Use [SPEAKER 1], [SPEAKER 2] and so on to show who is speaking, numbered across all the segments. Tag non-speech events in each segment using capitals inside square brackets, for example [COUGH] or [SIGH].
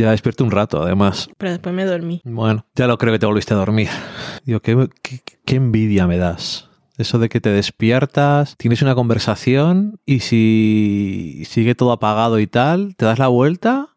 [SPEAKER 1] Ya despierto un rato, además.
[SPEAKER 2] Pero después me dormí.
[SPEAKER 1] Bueno, ya lo creo que te volviste a dormir. Digo, qué, qué- qué envidia me das. Eso de que te despiertas, tienes una conversación y si sigue todo apagado y tal, te das la vuelta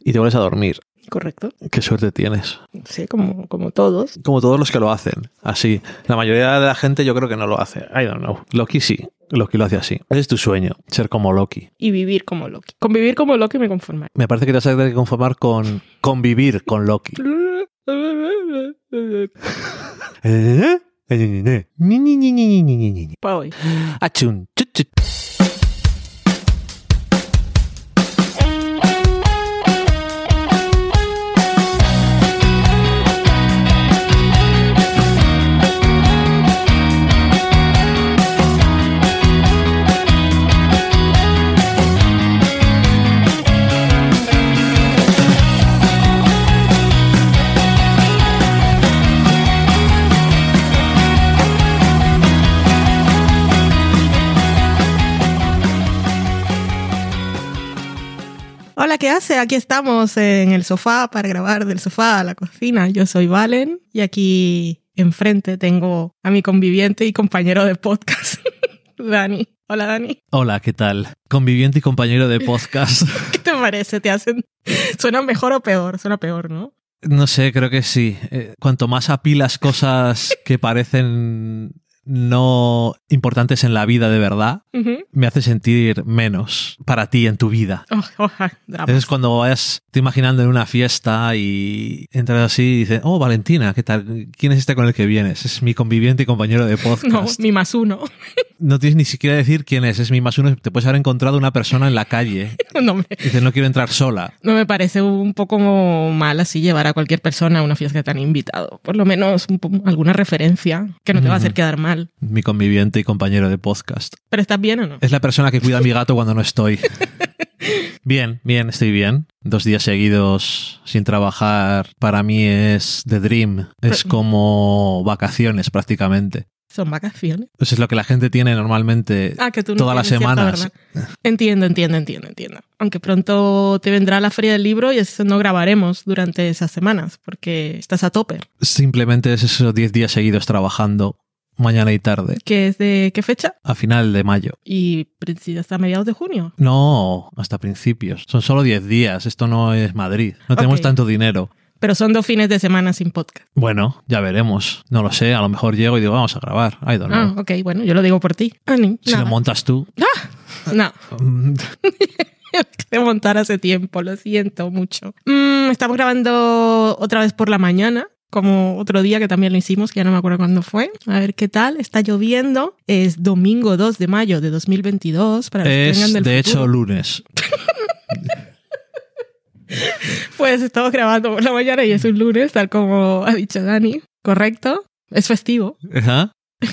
[SPEAKER 1] y te vuelves a dormir.
[SPEAKER 2] Correcto.
[SPEAKER 1] Qué suerte tienes.
[SPEAKER 2] Sí, como, como todos.
[SPEAKER 1] Como todos los que lo hacen, así. La mayoría de la gente yo creo que no lo hace. I don't know. Loki sí. Loki lo hace así. Ese es tu sueño, ser como Loki.
[SPEAKER 2] Y vivir como Loki. Convivir como Loki me conforma.
[SPEAKER 1] Me parece que te vas a tener que conformar con convivir con Loki. ¿Eh? Achun,
[SPEAKER 2] Hola, ¿qué hace? Aquí estamos en el sofá para grabar del sofá a la cocina. Yo soy Valen y aquí enfrente tengo a mi conviviente y compañero de podcast, [LAUGHS] Dani. Hola, Dani.
[SPEAKER 1] Hola, ¿qué tal? Conviviente y compañero de podcast. [LAUGHS]
[SPEAKER 2] ¿Qué te parece? ¿Te hacen... ¿Suena mejor o peor? Suena peor, ¿no?
[SPEAKER 1] No sé, creo que sí. Eh, cuanto más apilas cosas que parecen no importantes en la vida de verdad, me hace sentir menos para ti en tu vida.
[SPEAKER 2] Oh, oh, ah, drama.
[SPEAKER 1] Es cuando vayas te imaginando en una fiesta y entras así y dices, oh, Valentina, ¿qué tal? ¿Quién es este con el que vienes? Es mi conviviente y compañero de [LAUGHS]
[SPEAKER 2] No,
[SPEAKER 1] podcast.
[SPEAKER 2] mi más uno. [LAUGHS]
[SPEAKER 1] No, tienes ni siquiera decir quién es, es mi más uno. Te puedes haber encontrado una persona en la calle. [LAUGHS]
[SPEAKER 2] No me,
[SPEAKER 1] dices, no quiero entrar sola.
[SPEAKER 2] no me parece un poco mal así llevar a cualquier persona a una fiesta que te han invitado. Por lo menos alguna referencia que no te va a hacer quedar mal.
[SPEAKER 1] Mi conviviente y compañero de podcast.
[SPEAKER 2] ¿Pero estás bien o no?
[SPEAKER 1] Es la persona que cuida a mi gato cuando no estoy. [LAUGHS] Bien, bien, estoy bien. Dos días seguidos sin trabajar para mí es the dream. Es
[SPEAKER 2] Pero-
[SPEAKER 1] como vacaciones prácticamente.
[SPEAKER 2] Son vacaciones.
[SPEAKER 1] Eso es lo que la gente tiene normalmente
[SPEAKER 2] Ah, que tú no
[SPEAKER 1] todas las semanas.
[SPEAKER 2] Entiendo, entiendo, entiendo, entiendo. Aunque pronto te vendrá la feria del libro y eso no grabaremos durante esas semanas porque estás a tope.
[SPEAKER 1] Simplemente es esos 10 días seguidos trabajando mañana y tarde.
[SPEAKER 2] ¿Qué es de qué fecha?
[SPEAKER 1] A final de mayo.
[SPEAKER 2] Y hasta mediados de junio.
[SPEAKER 1] No, hasta principios. Son solo 10 días. Esto no es Madrid. No tenemos tanto dinero.
[SPEAKER 2] Pero son dos fines de semana sin podcast.
[SPEAKER 1] Bueno, ya veremos. No lo sé. A lo mejor llego y digo, vamos a grabar. I don't know.
[SPEAKER 2] Ah, ok, bueno, yo lo digo por ti. Ah, ni-
[SPEAKER 1] Si
[SPEAKER 2] nada.
[SPEAKER 1] lo montas tú.
[SPEAKER 2] No,
[SPEAKER 1] mm,
[SPEAKER 2] de montar hace tiempo, lo siento mucho. Mm, estamos grabando otra vez por la mañana, como otro día que también lo hicimos, que ya no me acuerdo cuándo fue. A ver qué tal. Está lloviendo. Es domingo 2 de mayo de 2022. Para los que
[SPEAKER 1] Es
[SPEAKER 2] vengan del
[SPEAKER 1] de
[SPEAKER 2] futuro.
[SPEAKER 1] hecho lunes. [LAUGHS]
[SPEAKER 2] Pues estamos grabando por la mañana y es un lunes, tal como ha dicho Dani. Correcto. Es festivo.
[SPEAKER 1] Ajá. [LAUGHS]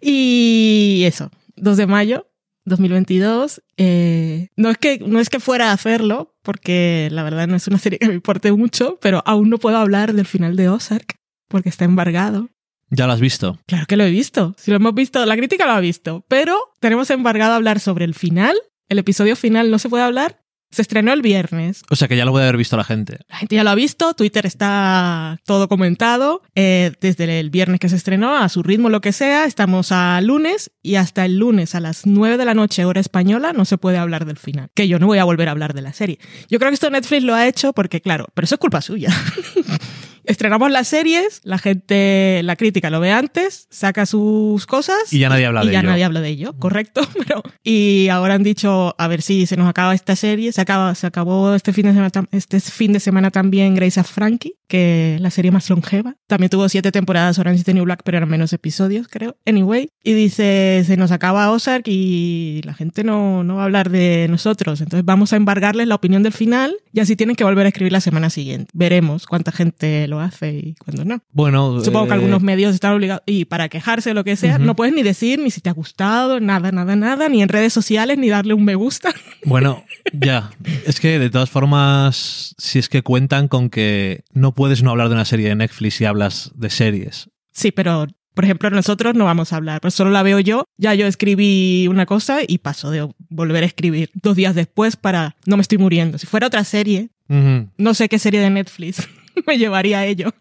[SPEAKER 2] Y eso, 2 de mayo 2022. Eh, no, es que, no es que fuera a hacerlo, porque la verdad no es una serie que me importe mucho, pero aún no puedo hablar del final de Ozark, porque está embargado.
[SPEAKER 1] Ya lo has visto.
[SPEAKER 2] Claro que lo he visto. Si lo hemos visto, la crítica lo ha visto, pero tenemos embargado hablar sobre el final. El episodio final no se puede hablar. Se estrenó el viernes.
[SPEAKER 1] O sea que ya lo puede haber visto la gente.
[SPEAKER 2] La gente ya lo ha visto, Twitter está todo comentado, eh, desde el viernes que se estrenó, a su ritmo, lo que sea, estamos a lunes y hasta el lunes a las 9 de la noche, hora española, no se puede hablar del final. Que yo no voy a volver a hablar de la serie. Yo creo que esto Netflix lo ha hecho porque, claro, pero eso es culpa suya. [LAUGHS] Estrenamos las series, la gente, la crítica lo ve antes, saca sus cosas
[SPEAKER 1] Y ya nadie habla
[SPEAKER 2] y
[SPEAKER 1] de
[SPEAKER 2] ya
[SPEAKER 1] ello.
[SPEAKER 2] nadie habla de ello, correcto. [LAUGHS] Pero, y ahora han dicho, a ver si se nos acaba esta serie. Se, acaba, se acabó este fin, de semana, este fin de semana también Grace of Frankie, que la serie más longeva. También tuvo siete temporadas Orange is the New Black, pero eran menos episodios, creo. Anyway, y dice, se nos acaba Ozark y la gente no, no va a hablar de nosotros. Entonces vamos a embargarles la opinión del final y así tienen que volver a escribir la semana siguiente. Veremos cuánta gente lo hace y cuándo no.
[SPEAKER 1] Bueno,
[SPEAKER 2] Supongo que
[SPEAKER 1] eh,
[SPEAKER 2] algunos medios están obligados, y para quejarse lo que sea,
[SPEAKER 1] Ujú.
[SPEAKER 2] no puedes ni decir ni si te ha gustado, nada, nada, nada, ni en redes sociales, ni darle un me gusta. [LAUGHS]
[SPEAKER 1] Bueno, ya. Es que de todas formas, si es que cuentan con que no puedes no hablar de una serie de Netflix si hablas de series.
[SPEAKER 2] Sí, pero por ejemplo, nosotros no vamos a hablar, pues solo la veo yo. Ya yo escribí una cosa y paso de volver a escribir dos días después para no me estoy muriendo. Si fuera otra serie, no sé qué serie de Netflix [LAUGHS] me llevaría a ello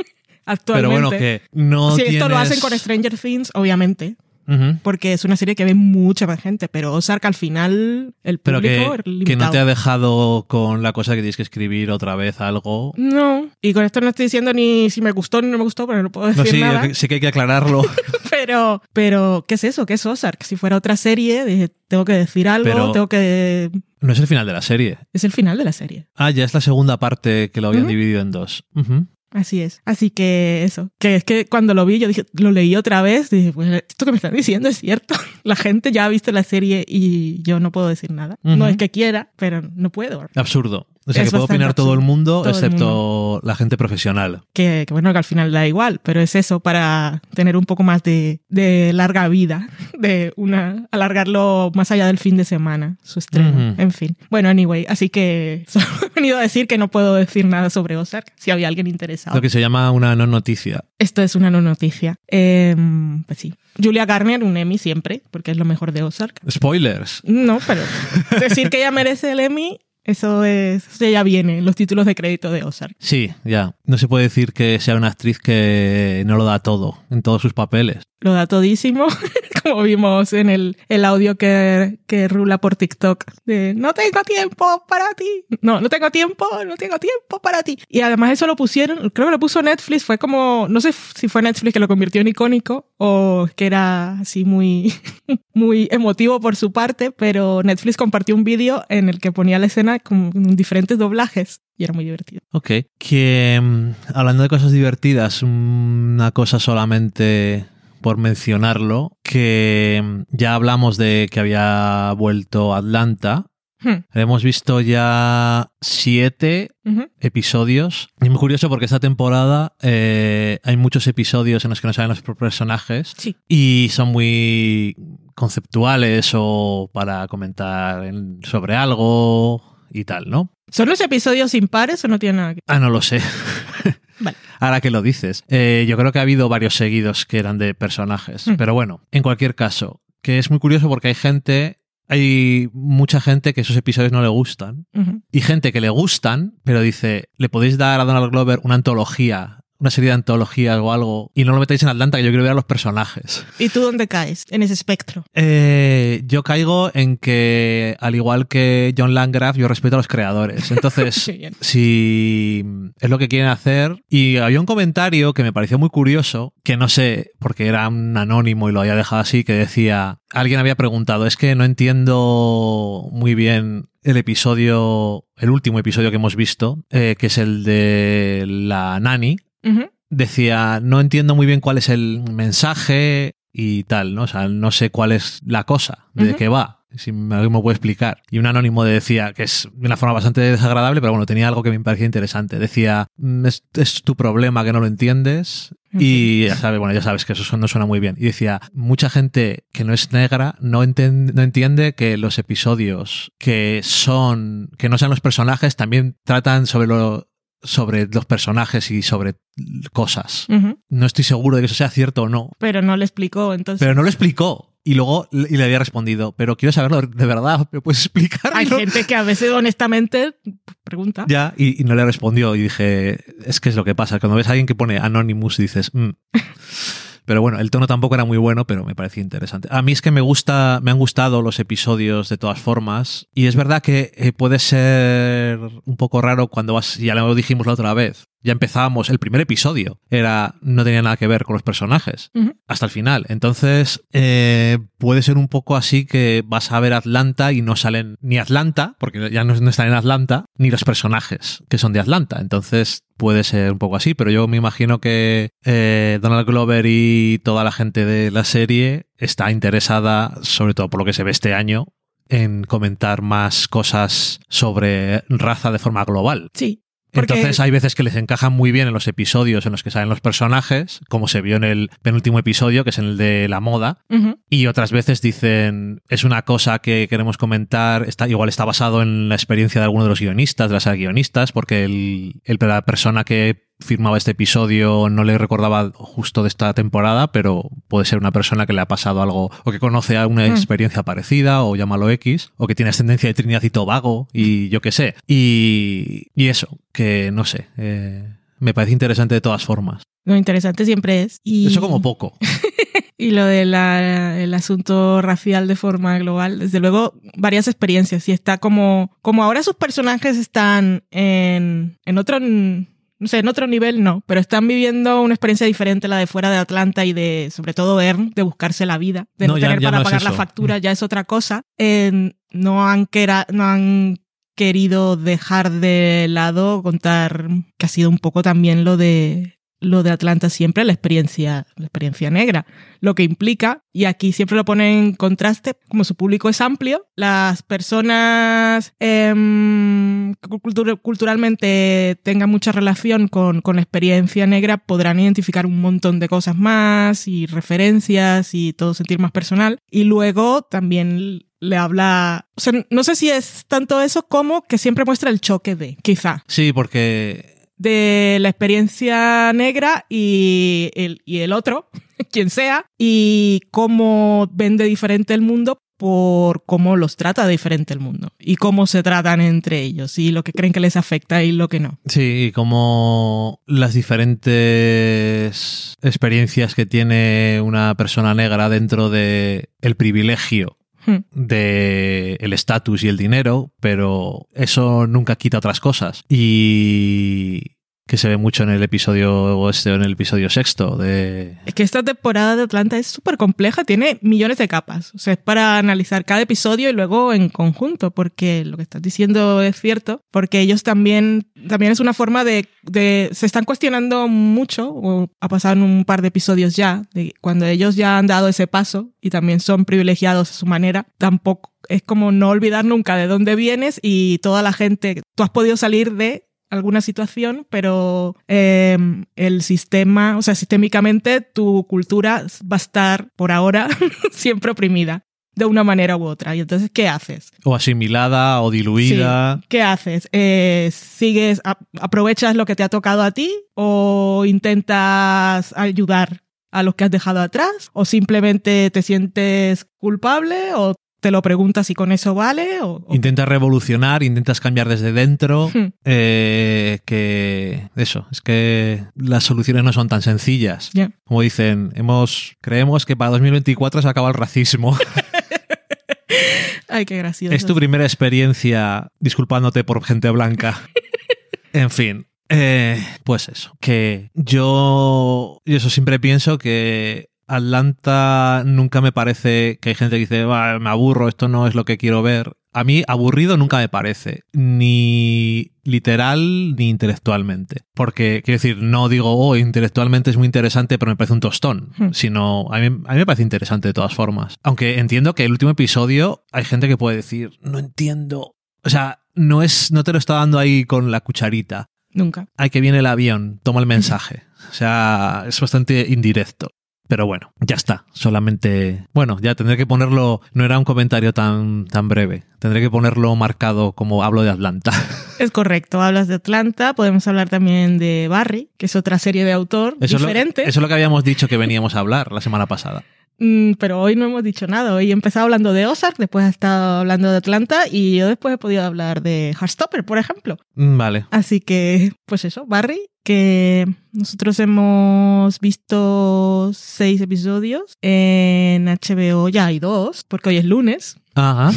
[SPEAKER 2] actualmente. [LAUGHS]
[SPEAKER 1] Pero bueno, que no
[SPEAKER 2] si esto lo hacen con Stranger Things, obviamente, Porque es una serie que ve mucha más gente, pero Ozark al final, el
[SPEAKER 1] Pero
[SPEAKER 2] público
[SPEAKER 1] que,
[SPEAKER 2] es
[SPEAKER 1] que no te ha dejado con la cosa que tienes que escribir otra vez algo.
[SPEAKER 2] No, y con esto no estoy diciendo ni si me gustó ni no me gustó, pero no puedo decir
[SPEAKER 1] No, sí,
[SPEAKER 2] nada.
[SPEAKER 1] sí que hay que aclararlo. [LAUGHS]
[SPEAKER 2] Pero, pero, ¿qué es eso? ¿Qué es Ozark? Si fuera otra serie, dije, tengo que decir algo,
[SPEAKER 1] Pero-
[SPEAKER 2] tengo que...
[SPEAKER 1] No es el final de la serie.
[SPEAKER 2] Es el final de la serie.
[SPEAKER 1] Ah, ya es la segunda parte que lo habían dividido en dos. Ujú.
[SPEAKER 2] Así es. Así que eso. Que es que cuando lo vi, yo dije, lo leí otra vez, dije, pues esto que me están diciendo es cierto. [LAUGHS] La gente ya ha visto la serie y yo no puedo decir nada. No es que quiera, pero no puedo.
[SPEAKER 1] Absurdo. O sea,
[SPEAKER 2] Es
[SPEAKER 1] que puede opinar todo el mundo,
[SPEAKER 2] Todo el
[SPEAKER 1] excepto la gente profesional.
[SPEAKER 2] Que, que bueno, que al final da igual, pero es eso para tener un poco más de, de larga vida, [LAUGHS] de una alargarlo más allá del fin de semana, su estreno.
[SPEAKER 1] Ujú.
[SPEAKER 2] En fin. Bueno, anyway, así que [LAUGHS] solo he venido a decir que no puedo decir nada sobre Ozark, si había alguien interesado.
[SPEAKER 1] Lo que se llama una no noticia.
[SPEAKER 2] Esto es una no noticia. Em, pues sí. Julia Garner, un Emmy siempre, porque es lo mejor de Ozark.
[SPEAKER 1] Spoilers.
[SPEAKER 2] No, pero decir que ella merece el Emmy, eso es, eso ya viene en los títulos de crédito de Ozark.
[SPEAKER 1] Sí, ya. No se puede decir que sea una actriz que no lo da todo en todos sus papeles.
[SPEAKER 2] Lo da todísimo, [LAUGHS] como vimos en el, el audio que, que rula por TikTok de no tengo tiempo para ti. No, no tengo tiempo, no tengo tiempo para ti. Y además eso lo pusieron, creo que lo puso Netflix, fue como, no sé si fue Netflix que lo convirtió en icónico o que era así muy, [LAUGHS] muy emotivo por su parte, pero Netflix compartió un vídeo en el que ponía la escena con diferentes doblajes y era muy divertido.
[SPEAKER 1] Ok. Que mm, hablando de cosas divertidas, una cosa solamente por mencionarlo, que mm, ya hablamos de que había vuelto Atlanta.
[SPEAKER 2] Hmm,
[SPEAKER 1] Hemos visto ya siete episodios. Y es muy curioso porque esta temporada eh, hay muchos episodios en los que no salen los personajes
[SPEAKER 2] Sí.
[SPEAKER 1] y son muy conceptuales o para comentar en- sobre algo y tal, ¿no?
[SPEAKER 2] ¿Son los episodios impares o no tienen nada que
[SPEAKER 1] Ah, no lo sé. [LAUGHS]
[SPEAKER 2] Vale.
[SPEAKER 1] Ahora que lo dices. Eh, yo creo que ha habido varios seguidos que eran de personajes.
[SPEAKER 2] Mm.
[SPEAKER 1] Pero bueno, en cualquier caso, que es muy curioso porque hay gente, hay mucha gente que esos episodios no le gustan. Y gente que le gustan, pero dice, le podéis dar a Donald Glover una antología, una serie de antologías o algo, y no lo metáis en Atlanta, que yo quiero ver a los personajes.
[SPEAKER 2] ¿Y tú dónde caes en ese espectro?
[SPEAKER 1] Eh, yo caigo en que, al igual que John Landgraf, yo respeto a los creadores. Entonces, [LAUGHS] si es lo que quieren hacer. Y había un comentario que me pareció muy curioso, que no sé, porque era un anónimo y lo había dejado así, que decía, alguien había preguntado, es que no entiendo muy bien el episodio, el último episodio que hemos visto, eh, que es el de la nani. Decía, no entiendo muy bien cuál es el mensaje y tal, ¿no? O sea, no sé cuál es la cosa, de qué va. Si alguien me puede explicar. Y un anónimo decía, que es de una forma bastante desagradable, pero bueno, tenía algo que me parecía interesante. Decía, "Mm, es, es tu problema que no lo entiendes. Y ya sabes, bueno, ya sabes que eso no suena muy bien. Y decía, mucha gente que no es negra no, enten- no entiende que los episodios que son, que no sean los personajes, también tratan sobre lo sobre los personajes y sobre cosas. No estoy seguro de que eso sea cierto o no,
[SPEAKER 2] Pero no le explicó, entonces.
[SPEAKER 1] pero no lo explicó. Y luego le- y le había respondido, pero quiero saberlo de verdad, ¿me puedes explicar?
[SPEAKER 2] Hay [LAUGHS] gente que a veces honestamente pregunta.
[SPEAKER 1] Ya, y, y no le respondió y dije, es que es lo que pasa, cuando ves a alguien que pone Anonymous dices, "Mm". [LAUGHS] Pero bueno, el tono tampoco era muy bueno, pero me parecía interesante. A mí es que me gusta, me han gustado los episodios de todas formas. Y es verdad que eh, puede ser un poco raro cuando vas, ya lo dijimos la otra vez. Ya empezábamos, el primer episodio era, no tenía nada que ver con los personajes. Hasta el final. Entonces, eh, puede ser un poco así que vas a ver Atlanta y no salen ni Atlanta, porque ya no, no están en Atlanta, ni los personajes que son de Atlanta. Entonces, puede ser un poco así, pero yo me imagino que eh, Donald Glover y toda la gente de la serie está interesada, sobre todo por lo que se ve este año, en comentar más cosas sobre raza de forma global.
[SPEAKER 2] Sí. Porque-
[SPEAKER 1] Entonces hay veces que les encajan muy bien en los episodios en los que salen los personajes, como se vio en el penúltimo episodio, que es en el de la moda, y otras veces dicen, es una cosa que queremos comentar, está, igual está basado en la experiencia de alguno de los guionistas, de las guionistas, porque el, el- la persona que firmaba este episodio no le recordaba justo de esta temporada, pero puede ser una persona que le ha pasado algo o que conoce alguna
[SPEAKER 2] Mm.
[SPEAKER 1] experiencia parecida o llámalo X, o que tiene ascendencia de Trinidad y Tobago y yo qué sé. Y, y eso, que no sé, eh, me parece interesante de todas formas.
[SPEAKER 2] Lo interesante siempre es. Y,
[SPEAKER 1] Eso como poco. [LAUGHS]
[SPEAKER 2] Y lo del asunto racial de forma global, desde luego, varias experiencias. Y está como, como ahora sus personajes están en, en otro, no sé, en otro nivel no, pero están viviendo una experiencia diferente, la de fuera de Atlanta y de, sobre todo, Ern, de buscarse la vida, de no, tener
[SPEAKER 1] ya
[SPEAKER 2] para
[SPEAKER 1] no es
[SPEAKER 2] pagar la factura, ya es otra cosa. Eh, no han quera- no han querido dejar de lado contar que ha sido un poco también lo de lo de Atlanta siempre, la experiencia, la experiencia negra, lo que implica, y aquí siempre lo pone en contraste, como su público es amplio, las personas em, culturalmente tengan mucha relación con, con la experiencia negra podrán identificar un montón de cosas más y referencias y todo sentir más personal. Y luego también le habla, o sea, no sé si es tanto eso como que siempre muestra el choque de, quizá
[SPEAKER 1] Sí, porque
[SPEAKER 2] de la experiencia negra y el, y el otro, [LAUGHS] quien sea, y cómo ven de diferente el mundo por cómo los trata diferente el mundo y cómo se tratan entre ellos y lo que creen que les afecta y lo que no.
[SPEAKER 1] Sí, y como las diferentes experiencias que tiene una persona negra dentro de el privilegio
[SPEAKER 2] Hmm.
[SPEAKER 1] de el estatus y el dinero, pero eso nunca quita otras cosas. Y que se ve mucho en el episodio este o en el episodio sexto de
[SPEAKER 2] Es que esta temporada de Atlanta es súper compleja, tiene millones de capas. O sea, es para analizar cada episodio y luego en conjunto, porque lo que estás diciendo es cierto, porque ellos también, también es una forma de, se están cuestionando mucho, o ha pasado en un par de episodios ya, de cuando ellos ya han dado ese paso y también son privilegiados a su manera, tampoco es como no olvidar nunca de dónde vienes y toda la gente, tú has podido salir de alguna situación, pero eh, el sistema, o sea, sistémicamente tu cultura va a estar por ahora [LAUGHS] siempre oprimida de una manera u otra. Y entonces, ¿qué haces?
[SPEAKER 1] o asimilada o diluida.
[SPEAKER 2] ¿Qué haces? Eh, ¿Sigues, a- aprovechas lo que te ha tocado a ti o intentas ayudar a los que has dejado atrás? ¿O simplemente te sientes culpable o te lo preguntas y con eso vale? O, o-
[SPEAKER 1] Intentas revolucionar, intentas cambiar desde dentro.
[SPEAKER 2] Hmm.
[SPEAKER 1] eh, que eso, es que las soluciones no son tan sencillas. Como dicen, hemos creemos que para 2024 se acaba el racismo. [LAUGHS]
[SPEAKER 2] Ay, qué gracioso.
[SPEAKER 1] es tu primera experiencia disculpándote por gente blanca. [LAUGHS] en fin. eh, pues eso, que yo, yo eso siempre pienso que Atlanta nunca me parece que hay gente que dice, "Va, me aburro, esto no es lo que quiero ver. A mí aburrido nunca me parece, ni literal ni intelectualmente. Porque, quiero decir, no digo, oh, intelectualmente es muy interesante, pero me parece un tostón.
[SPEAKER 2] Hmm.
[SPEAKER 1] Sino, a mí, a mí me parece interesante de todas formas. Aunque entiendo que el último episodio hay gente que puede decir, no entiendo. O sea, no, es, no te lo está dando ahí con la cucharita.
[SPEAKER 2] Nunca.
[SPEAKER 1] Ay, que viene el avión, toma el mensaje. O sea, es bastante indirecto. Pero bueno, ya está. Solamente. Bueno, ya tendré que ponerlo. No era un comentario tan, tan breve. Tendré que ponerlo marcado como hablo de Atlanta. [LAUGHS]
[SPEAKER 2] Es correcto, hablas de Atlanta, podemos hablar también de Barry, que es otra serie de autor
[SPEAKER 1] Eso es, lo,
[SPEAKER 2] diferente,
[SPEAKER 1] eso es lo que habíamos dicho que veníamos a hablar la semana pasada.
[SPEAKER 2] Mm, pero hoy no hemos dicho nada. Hoy he empezado hablando de Ozark, después he estado hablando de Atlanta y yo después he podido hablar de Heartstopper, por ejemplo.
[SPEAKER 1] Mm, Vale.
[SPEAKER 2] Así que, pues eso, Barry, que nosotros hemos visto seis episodios en HBO, ya hay dos, porque hoy es lunes.
[SPEAKER 1] Ajá.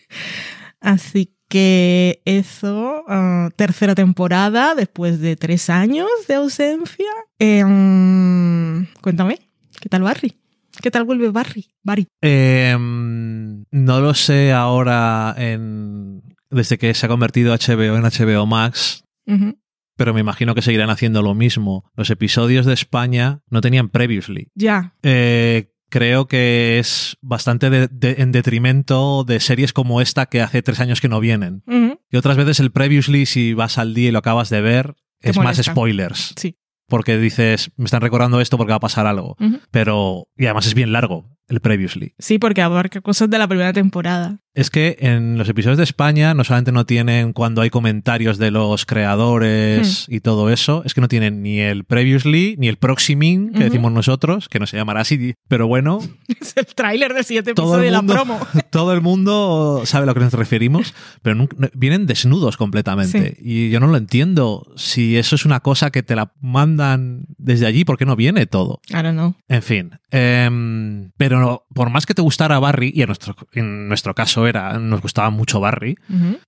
[SPEAKER 1] [LAUGHS]
[SPEAKER 2] Así que eso, ah, tercera temporada después de tres años de ausencia. Em, cuéntame, ¿qué tal Barry? ¿Qué tal vuelve Barry? Barry.
[SPEAKER 1] Em, no lo sé ahora en, desde que se ha convertido HBO en HBO Max, pero me imagino que seguirán haciendo lo mismo. Los episodios de España no tenían previously.
[SPEAKER 2] Ya,
[SPEAKER 1] Eh, creo que es bastante de- de- en detrimento de series como esta que hace tres años que no vienen. Y otras veces el previously, si vas al día y lo acabas de ver,
[SPEAKER 2] Te
[SPEAKER 1] es más spoilers.
[SPEAKER 2] Sí.
[SPEAKER 1] Porque dices, me están recordando esto porque va a pasar algo. Pero, y además es bien largo el previously.
[SPEAKER 2] Sí, porque abarca cosas de la primera temporada.
[SPEAKER 1] Es que en los episodios de España no solamente no tienen cuando hay comentarios de los creadores
[SPEAKER 2] Hmm.
[SPEAKER 1] y todo eso, es que no tienen ni el previously ni el proximing que decimos nosotros, que no se llamará así, pero bueno, [LAUGHS]
[SPEAKER 2] Es el tráiler del siguiente episodio de la promo. [LAUGHS]
[SPEAKER 1] todo el mundo sabe a lo que nos referimos, pero nun- no- vienen desnudos completamente. Y yo no lo entiendo. Si eso es una cosa que te la mandan desde allí, ¿por qué no viene todo?
[SPEAKER 2] I don't know.
[SPEAKER 1] En fin. em, pero por más que te gustara Barry, y en nuestro, en nuestro caso era, nos gustaba mucho Barry,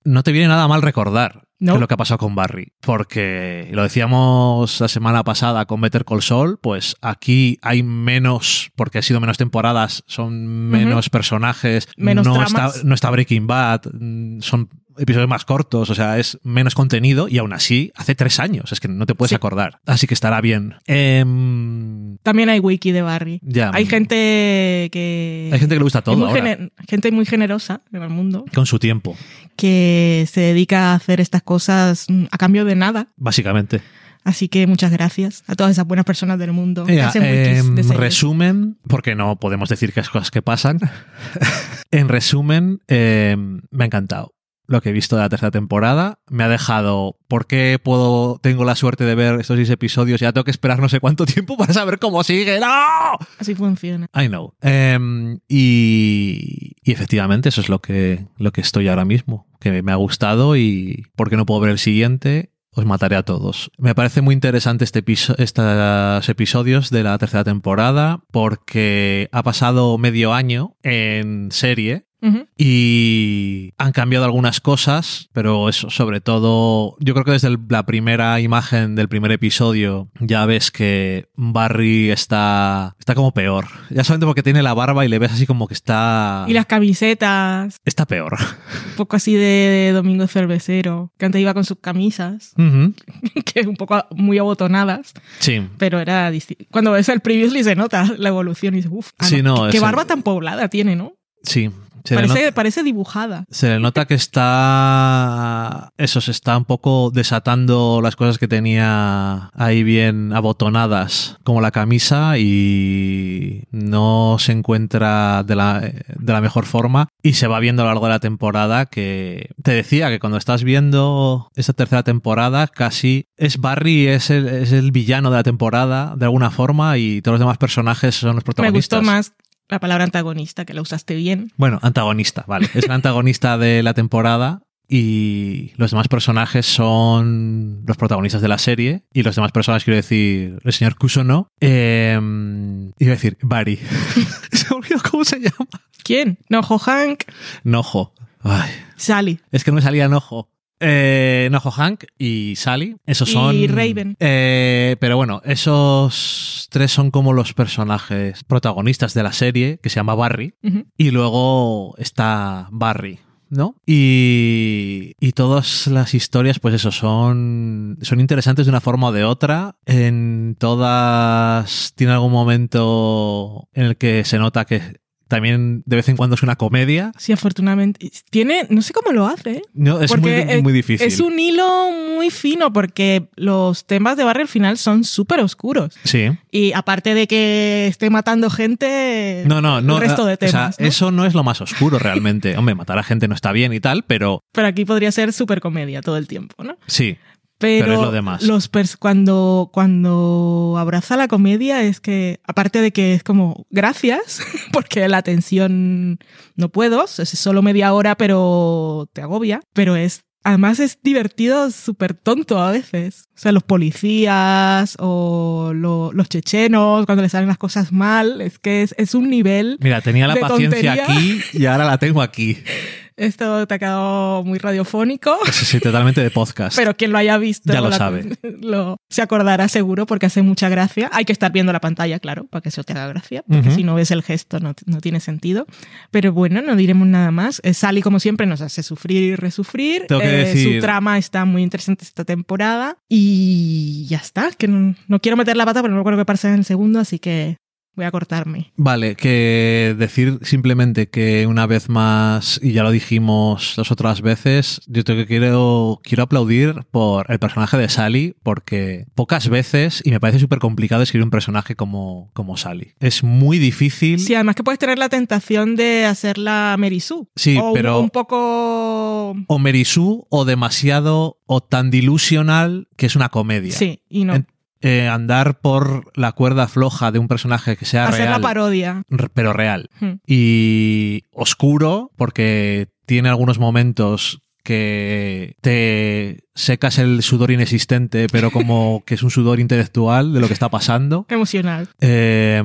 [SPEAKER 1] no te viene nada mal recordar
[SPEAKER 2] No.
[SPEAKER 1] lo que ha pasado con Barry. Porque lo decíamos la semana pasada con Better Call Saul, pues aquí hay menos, porque ha sido menos temporadas, son menos personajes,
[SPEAKER 2] Menos
[SPEAKER 1] no,
[SPEAKER 2] tramas.
[SPEAKER 1] está, no está Breaking Bad, mm, son episodios más cortos, o sea, es menos contenido y aún así hace tres años, es que no te puedes
[SPEAKER 2] Sí.
[SPEAKER 1] acordar. Así que estará bien. Em,
[SPEAKER 2] También hay wiki de Barry.
[SPEAKER 1] ya.
[SPEAKER 2] Hay gente que...
[SPEAKER 1] Hay gente que le gusta todo
[SPEAKER 2] muy
[SPEAKER 1] ahora,
[SPEAKER 2] gente muy generosa en el mundo
[SPEAKER 1] con su tiempo,
[SPEAKER 2] que se dedica a hacer estas cosas mm, a cambio de nada.
[SPEAKER 1] básicamente.
[SPEAKER 2] Así que muchas gracias a todas esas buenas personas del mundo que
[SPEAKER 1] Ya,
[SPEAKER 2] hacen wikis
[SPEAKER 1] em,
[SPEAKER 2] de
[SPEAKER 1] resumen, porque no podemos decir que es cosas que pasan. [LAUGHS] en resumen, em, me ha encantado lo que he visto de la tercera temporada. Me ha dejado. ¿Por qué puedo, tengo la suerte de ver estos seis episodios? Ya tengo que esperar no sé cuánto tiempo para saber cómo sigue. ¡No!
[SPEAKER 2] Así funciona.
[SPEAKER 1] I know. Em, y, y efectivamente, eso es lo que, lo que estoy ahora mismo. Que me ha gustado y porque no puedo ver el siguiente, os mataré a todos. Me parece muy interesante este episo- estos episodios de la tercera temporada porque ha pasado medio año en serie Y han cambiado algunas cosas, pero eso, sobre todo, yo creo que desde el- la primera imagen del primer episodio ya ves que Barry está, está como peor. Ya solamente porque tiene la barba y le ves así como que está...
[SPEAKER 2] Y las camisetas,
[SPEAKER 1] Está peor.
[SPEAKER 2] un poco así de, de Domingo Cervecero, que antes iba con sus camisas, [LAUGHS]
[SPEAKER 1] Ujú.
[SPEAKER 2] que un poco muy abotonadas,
[SPEAKER 1] Sí.
[SPEAKER 2] pero era distinto. Cuando ves el previously se nota la evolución y dices, uff,
[SPEAKER 1] Sí, no,
[SPEAKER 2] qué,
[SPEAKER 1] el-
[SPEAKER 2] barba tan poblada tiene, ¿no?
[SPEAKER 1] Sí. Se
[SPEAKER 2] Parece,
[SPEAKER 1] nota-
[SPEAKER 2] parece dibujada.
[SPEAKER 1] Se le nota que está. Eso, se está un poco desatando las cosas que tenía ahí bien abotonadas, como la camisa, y no se encuentra de la, de la mejor forma. Y se va viendo a lo largo de la temporada que. Te decía que cuando estás viendo esta tercera temporada, casi es Barry, es el, es el villano de la temporada, de alguna forma, y todos los demás personajes son los
[SPEAKER 2] Me
[SPEAKER 1] protagonistas.
[SPEAKER 2] gustó más la palabra antagonista, que la usaste bien.
[SPEAKER 1] Bueno, antagonista, vale. Es el antagonista de la temporada y los demás personajes son los protagonistas de la serie y los demás personajes, quiero decir, el señor Kusono. Eh, iba a decir, Barry. [LAUGHS] Se me olvidó cómo se llama.
[SPEAKER 2] ¿Quién? Nojo Hank,
[SPEAKER 1] Nojo. Ay,
[SPEAKER 2] Sally.
[SPEAKER 1] es que no me salía Nojo. Eh, Nojo Hank y Sally. Esos
[SPEAKER 2] Y
[SPEAKER 1] son.
[SPEAKER 2] Raven.
[SPEAKER 1] Eh, pero bueno, esos tres son como los personajes protagonistas de la serie, que se llama Barry. Y luego está Barry, ¿no? Y, y todas las historias, pues eso, son, son interesantes de una forma o de otra. En todas tiene algún momento en el que se nota que también de vez en cuando es una comedia.
[SPEAKER 2] Sí, afortunadamente. Tiene, no sé cómo lo hace, ¿eh?
[SPEAKER 1] No, es muy,
[SPEAKER 2] es-
[SPEAKER 1] muy difícil.
[SPEAKER 2] Es un hilo muy fino porque los temas de Barry al final son súper oscuros.
[SPEAKER 1] Sí.
[SPEAKER 2] Y aparte de que esté matando gente,
[SPEAKER 1] No, no, no.
[SPEAKER 2] el resto de
[SPEAKER 1] o sea,
[SPEAKER 2] temas. ¿no?
[SPEAKER 1] Eso no es lo más oscuro realmente. Hombre, matar a gente no está bien y tal, pero
[SPEAKER 2] Pero aquí podría ser súper comedia todo el tiempo, ¿no?
[SPEAKER 1] sí.
[SPEAKER 2] Pero,
[SPEAKER 1] Pero es lo demás.
[SPEAKER 2] Los pers- cuando, cuando abraza la comedia es que, aparte de que es como, gracias, [LAUGHS] porque la atención no puedo, es solo media hora, pero te agobia, pero es, además es divertido, súper tonto a veces. O sea, los policías o lo- los chechenos, cuando le salen las cosas mal, es que es, es un nivel,
[SPEAKER 1] Mira, tenía la
[SPEAKER 2] De
[SPEAKER 1] paciencia
[SPEAKER 2] tontería.
[SPEAKER 1] aquí y ahora la tengo aquí. [LAUGHS]
[SPEAKER 2] esto te ha quedado muy radiofónico. [LAUGHS]
[SPEAKER 1] Sí, sí, totalmente de podcast.
[SPEAKER 2] Pero quien lo haya visto
[SPEAKER 1] Ya lo
[SPEAKER 2] la-
[SPEAKER 1] sabe. [LAUGHS]
[SPEAKER 2] lo- se acordará seguro porque hace mucha gracia. Hay que estar viendo la pantalla, claro, para que eso te haga gracia, porque si no ves el gesto no, no tiene sentido. Pero bueno, no diremos nada más. Eh, Sally, como siempre, nos hace sufrir y resufrir.
[SPEAKER 1] Tengo que
[SPEAKER 2] Eh,
[SPEAKER 1] decir-
[SPEAKER 2] Su trama está muy interesante esta temporada y ya está. Que no, no quiero meter la pata, pero no recuerdo qué pasa en el segundo, así que voy a cortarme.
[SPEAKER 1] Vale, que decir simplemente que una vez más, y ya lo dijimos las otras veces, yo tengo que quiero, quiero aplaudir por el personaje de Sally, porque pocas veces, y me parece súper complicado escribir un personaje como, como Sally. Es muy difícil.
[SPEAKER 2] Sí, además que puedes tener la tentación de hacerla Sue.
[SPEAKER 1] Sí,
[SPEAKER 2] o un-
[SPEAKER 1] pero-
[SPEAKER 2] Un, poco...
[SPEAKER 1] O Merisú, o demasiado, o tan delusional que es una comedia.
[SPEAKER 2] Sí, y no.
[SPEAKER 1] En- Eh, andar por la cuerda floja de un personaje que sea
[SPEAKER 2] Hacer la
[SPEAKER 1] real,
[SPEAKER 2] parodia.
[SPEAKER 1] pero real.
[SPEAKER 2] Hmm.
[SPEAKER 1] y oscuro porque tiene algunos momentos que te secas el sudor inexistente, pero como [LAUGHS] que es un sudor intelectual de lo que está pasando.
[SPEAKER 2] Emocional.
[SPEAKER 1] Eh,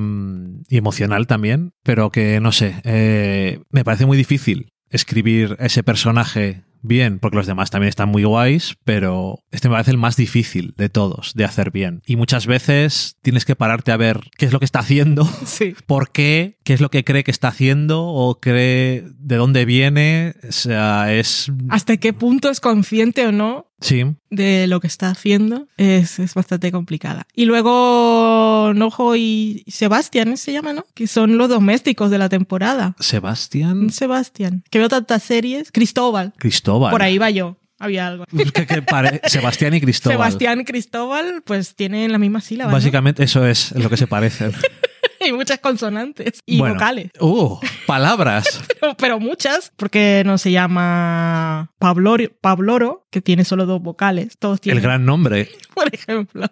[SPEAKER 1] y emocional también, pero que no sé, eh, me parece muy difícil escribir ese personaje bien, porque los demás también están muy guays, pero este me parece el más difícil de todos de hacer bien. Y muchas veces tienes que pararte a ver qué es lo que está haciendo [LAUGHS]
[SPEAKER 2] Sí.
[SPEAKER 1] por qué, qué es lo que cree que está haciendo o cree de dónde viene. O sea, es...
[SPEAKER 2] Hasta qué punto es consciente o no
[SPEAKER 1] Sí,
[SPEAKER 2] de lo que está haciendo es, es bastante complicada. Y luego Nojo y Sebastián se llama, ¿no? Que son los domésticos de la temporada.
[SPEAKER 1] Sebastián
[SPEAKER 2] Sebastián, que veo tantas series. Cristóbal,
[SPEAKER 1] Cristóbal.
[SPEAKER 2] por ahí va yo. Había algo. [LAUGHS]
[SPEAKER 1] Es que- que pare- Sebastián y Cristóbal.
[SPEAKER 2] Sebastián y Cristóbal, pues tienen la misma sílaba. ¿no?
[SPEAKER 1] Básicamente eso es lo que se parecen. [LAUGHS]
[SPEAKER 2] y muchas consonantes y
[SPEAKER 1] Bueno.
[SPEAKER 2] vocales.
[SPEAKER 1] Uh, palabras. [LAUGHS]
[SPEAKER 2] Pero, pero muchas, porque no se llama Pabloro, Pabloro, que tiene solo dos vocales. Todos
[SPEAKER 1] El
[SPEAKER 2] tienen,
[SPEAKER 1] gran nombre. [LAUGHS]
[SPEAKER 2] por ejemplo.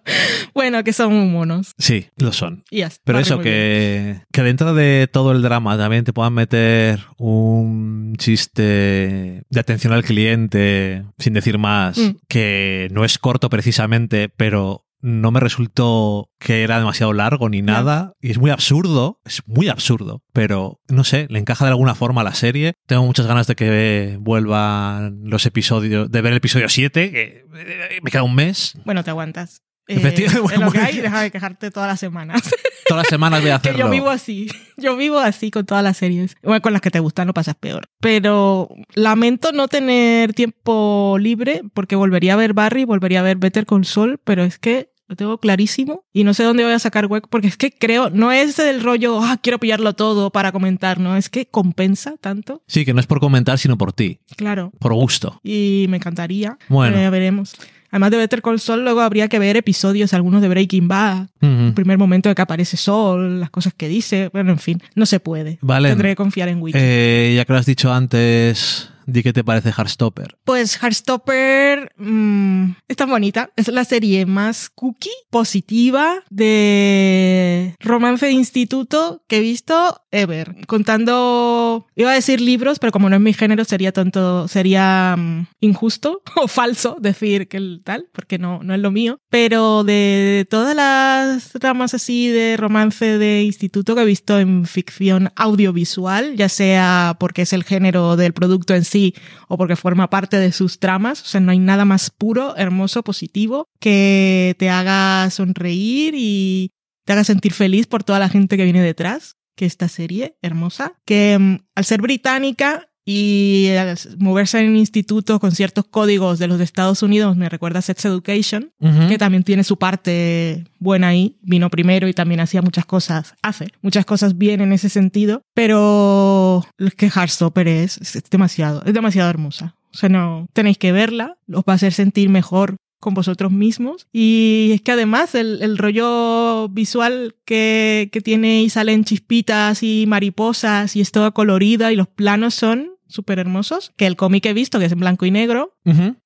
[SPEAKER 2] Bueno, que son muy monos.
[SPEAKER 1] Sí, lo son.
[SPEAKER 2] Y.
[SPEAKER 1] Pero eso, que, que dentro de todo el drama también te puedan meter un chiste de atención al cliente, sin decir más,
[SPEAKER 2] Mm.
[SPEAKER 1] que no es corto precisamente, pero no me resultó que era demasiado largo ni nada. Y es muy absurdo, es muy absurdo, pero no sé, le encaja de alguna forma a la serie. Tengo muchas ganas de que vuelvan los episodios, de ver el episodio 7, que eh, me queda un mes.
[SPEAKER 2] Bueno, te aguantas. Eh, es lo que hay, deja de quejarte todas las semanas. [LAUGHS]
[SPEAKER 1] Todas las semanas voy a
[SPEAKER 2] que
[SPEAKER 1] hacerlo.
[SPEAKER 2] yo vivo así. Yo vivo así con todas las series. Bueno, con las que te gustan no pasas peor. Pero lamento no tener tiempo libre porque volvería a ver Barry, volvería a ver Better Saul, pero es que lo tengo clarísimo y no sé dónde voy a sacar hueco porque es que creo, no es del rollo, ah, quiero pillarlo todo para comentar, no, es que compensa tanto.
[SPEAKER 1] Sí, que no es por comentar, sino por ti,
[SPEAKER 2] Claro.
[SPEAKER 1] por gusto.
[SPEAKER 2] Y me encantaría.
[SPEAKER 1] Bueno.
[SPEAKER 2] Ya veremos. Además de Better Call Saul, luego habría que ver episodios, algunos de Breaking Bad, el primer momento de que aparece Sol, las cosas que dice, bueno, en fin, no se puede.
[SPEAKER 1] Vale.
[SPEAKER 2] Tendré que confiar en Wiki.
[SPEAKER 1] Eh, ya que lo has dicho antes, di qué te parece Heartstopper.
[SPEAKER 2] Pues Heartstopper mm, es tan bonita. Es la serie más cookie, positiva de romance de instituto que he visto ever. Contando, iba a decir libros, pero como no es mi género sería tonto, sería mm, injusto [LAUGHS] o falso decir que el tal, porque no, no es lo mío. Pero de todas las ramas así de romance de instituto que he visto en ficción audiovisual, ya sea porque es el género del producto en sí o porque forma parte de sus tramas. O sea, no hay nada más puro, hermoso, positivo que te haga sonreír y te haga sentir feliz por toda la gente que viene detrás que esta serie hermosa, que mm, al ser británica y moverse en un instituto con ciertos códigos de los de Estados Unidos me recuerda a Sex Education, que también tiene su parte buena ahí, vino primero y también hacía muchas cosas, hace muchas cosas bien en ese sentido, pero es que Heartstopper es, es demasiado, es demasiado hermosa. O sea, no, tenéis que verla, os va a hacer sentir mejor con vosotros mismos. Y es que además el, el rollo visual que, que tiene y salen chispitas y mariposas y es toda colorida y los planos son súper hermosos, que el cómic he visto, que es en blanco y negro,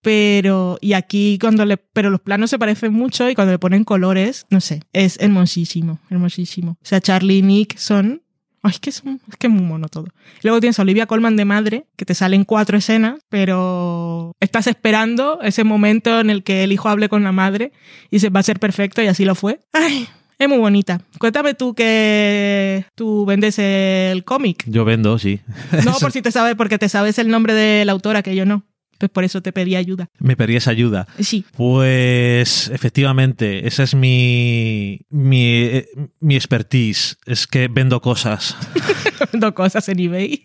[SPEAKER 2] pero y aquí cuando le pero los planos se parecen mucho y cuando le ponen colores no sé es hermosísimo hermosísimo. O sea Charlie y Nick son ay es que es, un- es que es muy mono todo. Luego tienes a Olivia Colman de madre que te salen cuatro escenas pero estás esperando ese momento en el que el hijo hable con la madre y se va a ser perfecto y así lo fue. Ay es muy bonita. Cuéntame tú que tú vendes el cómic.
[SPEAKER 1] Yo vendo, sí.
[SPEAKER 2] No, [LAUGHS] por si te sabes, porque te sabes el nombre de la autora, que yo no. Pues por eso te pedí ayuda.
[SPEAKER 1] Me pedías ayuda.
[SPEAKER 2] Sí.
[SPEAKER 1] Pues efectivamente, esa es mi, mi, eh, mi expertise. Es que vendo cosas. [LAUGHS]
[SPEAKER 2] Vendo cosas en eBay.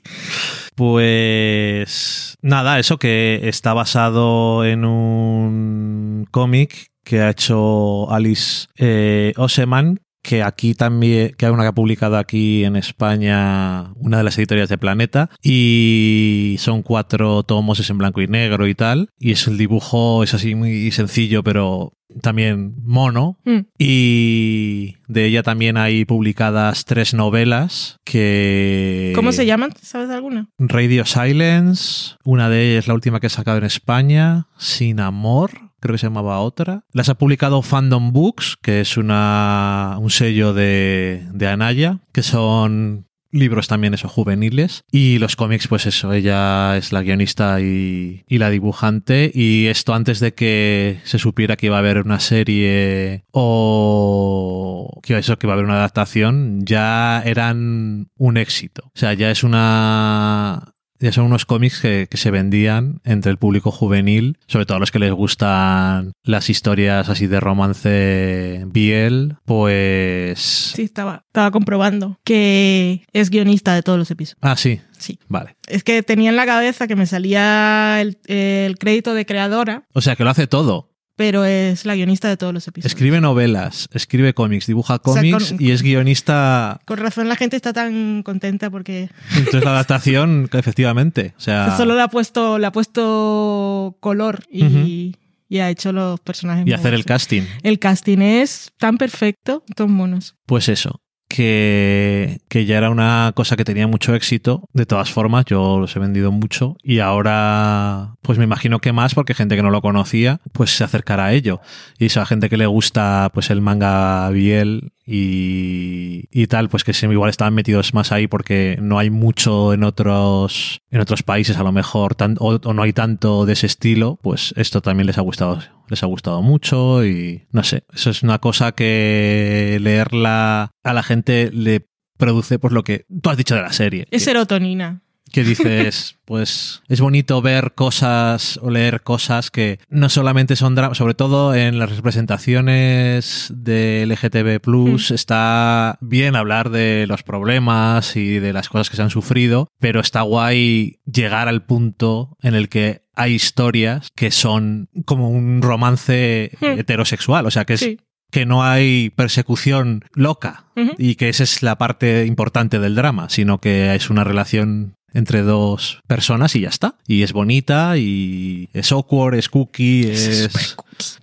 [SPEAKER 1] Pues nada, eso que está basado en un cómic que ha hecho Alice eh, Oseman, que aquí también, que hay una que ha publicado aquí en España, una de las editoriales de Planeta, y son cuatro tomos, es en blanco y negro y tal, y es el dibujo, es así muy sencillo, pero también mono.
[SPEAKER 2] Mm.
[SPEAKER 1] Y de ella también hay publicadas tres novelas que...
[SPEAKER 2] ¿Cómo se llaman? ¿Sabes alguna?
[SPEAKER 1] Radio Silence, una de ellas, la última que he sacado en España, Sin Amor, creo que se llamaba otra. Las ha publicado Fandom Books, que es una, un sello de, de Anaya, que son libros también eso, juveniles. Y los cómics, pues eso, ella es la guionista y, y la dibujante. Y esto antes de que se supiera que iba a haber una serie o que eso, que iba a haber una adaptación, ya eran un éxito. O sea, ya es una ya son unos cómics que, que, se vendían entre el público juvenil, sobre todo a los que les gustan las historias así de romance biel, pues...
[SPEAKER 2] Sí, estaba, estaba comprobando que es guionista de todos los episodios.
[SPEAKER 1] Ah, sí.
[SPEAKER 2] Sí.
[SPEAKER 1] Vale.
[SPEAKER 2] Es que tenía en la cabeza que me salía el, el crédito de creadora,
[SPEAKER 1] O sea, que lo hace todo.
[SPEAKER 2] Pero es la guionista de todos los episodios.
[SPEAKER 1] Escribe novelas, escribe cómics, dibuja
[SPEAKER 2] sea,
[SPEAKER 1] cómics
[SPEAKER 2] con-
[SPEAKER 1] y es guionista.
[SPEAKER 2] Con razón la gente está tan contenta porque
[SPEAKER 1] Entonces la adaptación, [LAUGHS] efectivamente. O sea,
[SPEAKER 2] solo le ha puesto, le ha puesto color y, y ha hecho los personajes.
[SPEAKER 1] y hacer el casting.
[SPEAKER 2] El casting es tan perfecto, son monos.
[SPEAKER 1] Pues eso, que, que ya era una cosa que tenía mucho éxito. De todas formas, yo los he vendido mucho y ahora, pues me imagino que más, porque gente que no lo conocía, pues se acercará a ello. Y esa gente que le gusta, pues el manga biel y, y tal, pues que igual estaban metidos más ahí porque no hay mucho en otros, en otros países, a lo mejor, tan- o, o no hay tanto de ese estilo, pues esto también les ha gustado, les ha gustado mucho y no sé, eso es una cosa que leerla a la gente le produce pues lo que tú has dicho de la serie.
[SPEAKER 2] Es
[SPEAKER 1] que,
[SPEAKER 2] serotonina.
[SPEAKER 1] Que dices, [LAUGHS] pues es bonito ver cosas o leer cosas que no solamente son dramas, sobre todo en las representaciones de LGTB Plus está bien hablar de los problemas y de las cosas que se han sufrido, pero está guay llegar al punto en el que hay historias que son como un romance
[SPEAKER 2] Hmm.
[SPEAKER 1] heterosexual, o sea, que es
[SPEAKER 2] Sí.
[SPEAKER 1] que no hay persecución loca y que esa es la parte importante del drama, sino que es una relación entre dos personas y ya está. Y es bonita y es awkward, es cookie, es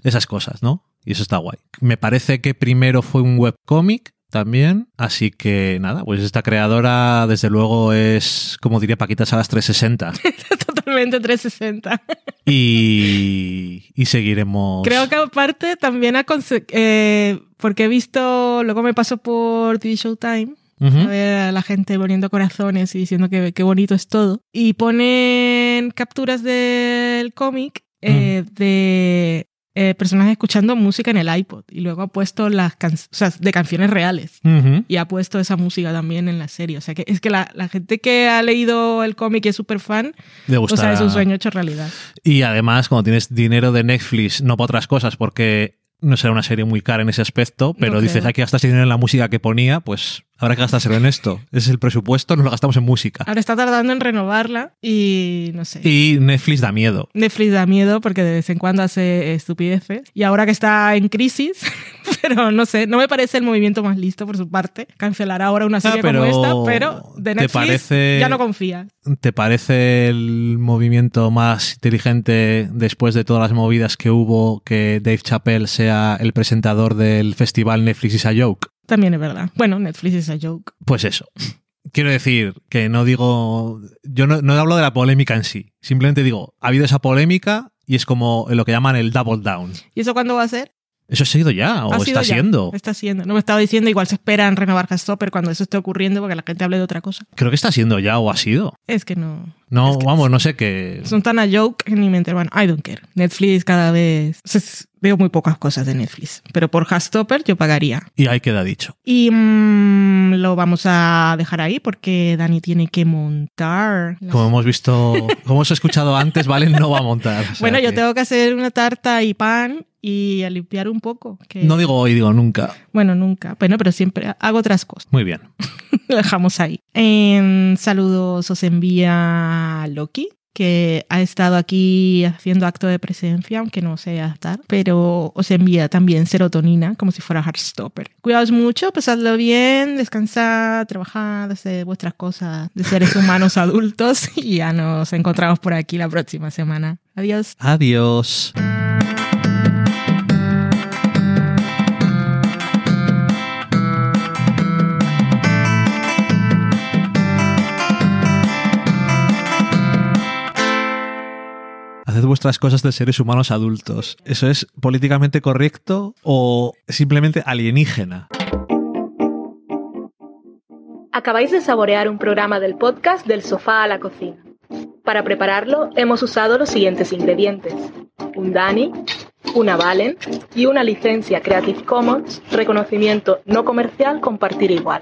[SPEAKER 1] esas cosas, ¿no? Y eso está guay. Me parece que primero fue un webcómic también, así que nada, pues esta creadora desde luego es, como diría Paquita Salas 360 [LAUGHS]
[SPEAKER 2] Totalmente 360.
[SPEAKER 1] y, y seguiremos...
[SPEAKER 2] Creo que aparte también ha eh, porque he visto, luego me paso por TV Showtime A ver a la gente poniendo corazones y diciendo que qué bonito es todo. Y ponen capturas del cómic eh, de eh, personajes escuchando música en el iPod. Y luego ha puesto las canciones, o sea, de canciones reales. Y ha puesto esa música también en la serie. O sea, que es que la, la gente que ha leído el cómic y es súper fan, o sea, es un sueño hecho realidad.
[SPEAKER 1] Y además, cuando tienes dinero de Netflix, no para otras cosas, porque no será una serie muy cara en ese aspecto, pero
[SPEAKER 2] No
[SPEAKER 1] dices, aquí gastas dinero en la música que ponía, pues habrá que gastárselo en esto. Ese es el presupuesto, nos lo gastamos en música.
[SPEAKER 2] Ahora está tardando en renovarla y no sé.
[SPEAKER 1] Y Netflix da miedo.
[SPEAKER 2] Netflix da miedo porque de vez en cuando hace estupideces. Y ahora que está en crisis, [LAUGHS] pero no sé, no me parece el movimiento más listo por su parte. Cancelar ahora una serie
[SPEAKER 1] Ah, pero
[SPEAKER 2] como esta, pero de
[SPEAKER 1] ¿te
[SPEAKER 2] Netflix
[SPEAKER 1] parece-
[SPEAKER 2] ya no confía.
[SPEAKER 1] ¿Te parece el movimiento más inteligente después de todas las movidas que hubo que Dave Chappelle sea el presentador del festival Netflix is a Joke?
[SPEAKER 2] También es verdad. Bueno, Netflix es a joke.
[SPEAKER 1] Pues eso. Quiero decir que no digo. Yo no, no hablo de la polémica en sí. Simplemente digo, ha habido esa polémica y es como lo que llaman el double down.
[SPEAKER 2] ¿Y eso cuándo va a ser?
[SPEAKER 1] ¿Eso ha sido ya o
[SPEAKER 2] Ha
[SPEAKER 1] está
[SPEAKER 2] ya.
[SPEAKER 1] siendo?
[SPEAKER 2] Está siendo. No me estaba diciendo, igual se esperan renovar Hastopper cuando eso esté ocurriendo porque la gente hable de otra cosa.
[SPEAKER 1] Creo que está siendo ya o ha sido.
[SPEAKER 2] Es que no.
[SPEAKER 1] No,
[SPEAKER 2] Es que-
[SPEAKER 1] vamos, no sé qué.
[SPEAKER 2] Son tan a joke que ni me entero. Bueno, I don't care. Netflix cada vez. veo muy pocas cosas de Netflix. Pero por Hastopper yo pagaría.
[SPEAKER 1] Y ahí queda dicho.
[SPEAKER 2] Y mm, lo vamos a dejar ahí porque Dani tiene que montar. las-
[SPEAKER 1] Como hemos visto, [LAUGHS] como hemos escuchado antes, Valen no va a montar. o sea
[SPEAKER 2] Bueno, yo tengo que hacer una tarta y pan y a limpiar un poco. Que...
[SPEAKER 1] No digo hoy, digo nunca.
[SPEAKER 2] Bueno, nunca. Bueno, pero siempre hago otras cosas.
[SPEAKER 1] Muy bien. [LAUGHS]
[SPEAKER 2] Lo dejamos ahí. En saludos os envía Loki.
[SPEAKER 3] que ha estado aquí haciendo acto de presencia, aunque no sea estar, pero os envía también serotonina como si fuera Heartstopper. Cuidaos mucho, pasadlo bien, descansad, trabajad, haced vuestras cosas de seres humanos [LAUGHS] adultos y ya nos encontramos por aquí la próxima semana. Adiós.
[SPEAKER 4] Adiós. Vuestras cosas de seres humanos adultos. ¿Eso es políticamente correcto o simplemente alienígena?
[SPEAKER 2] Acabáis de saborear un programa del podcast Del sofá a la cocina. Para prepararlo hemos usado los siguientes ingredientes. Un Dani, una Valen y una licencia Creative Commons, reconocimiento no comercial compartir igual.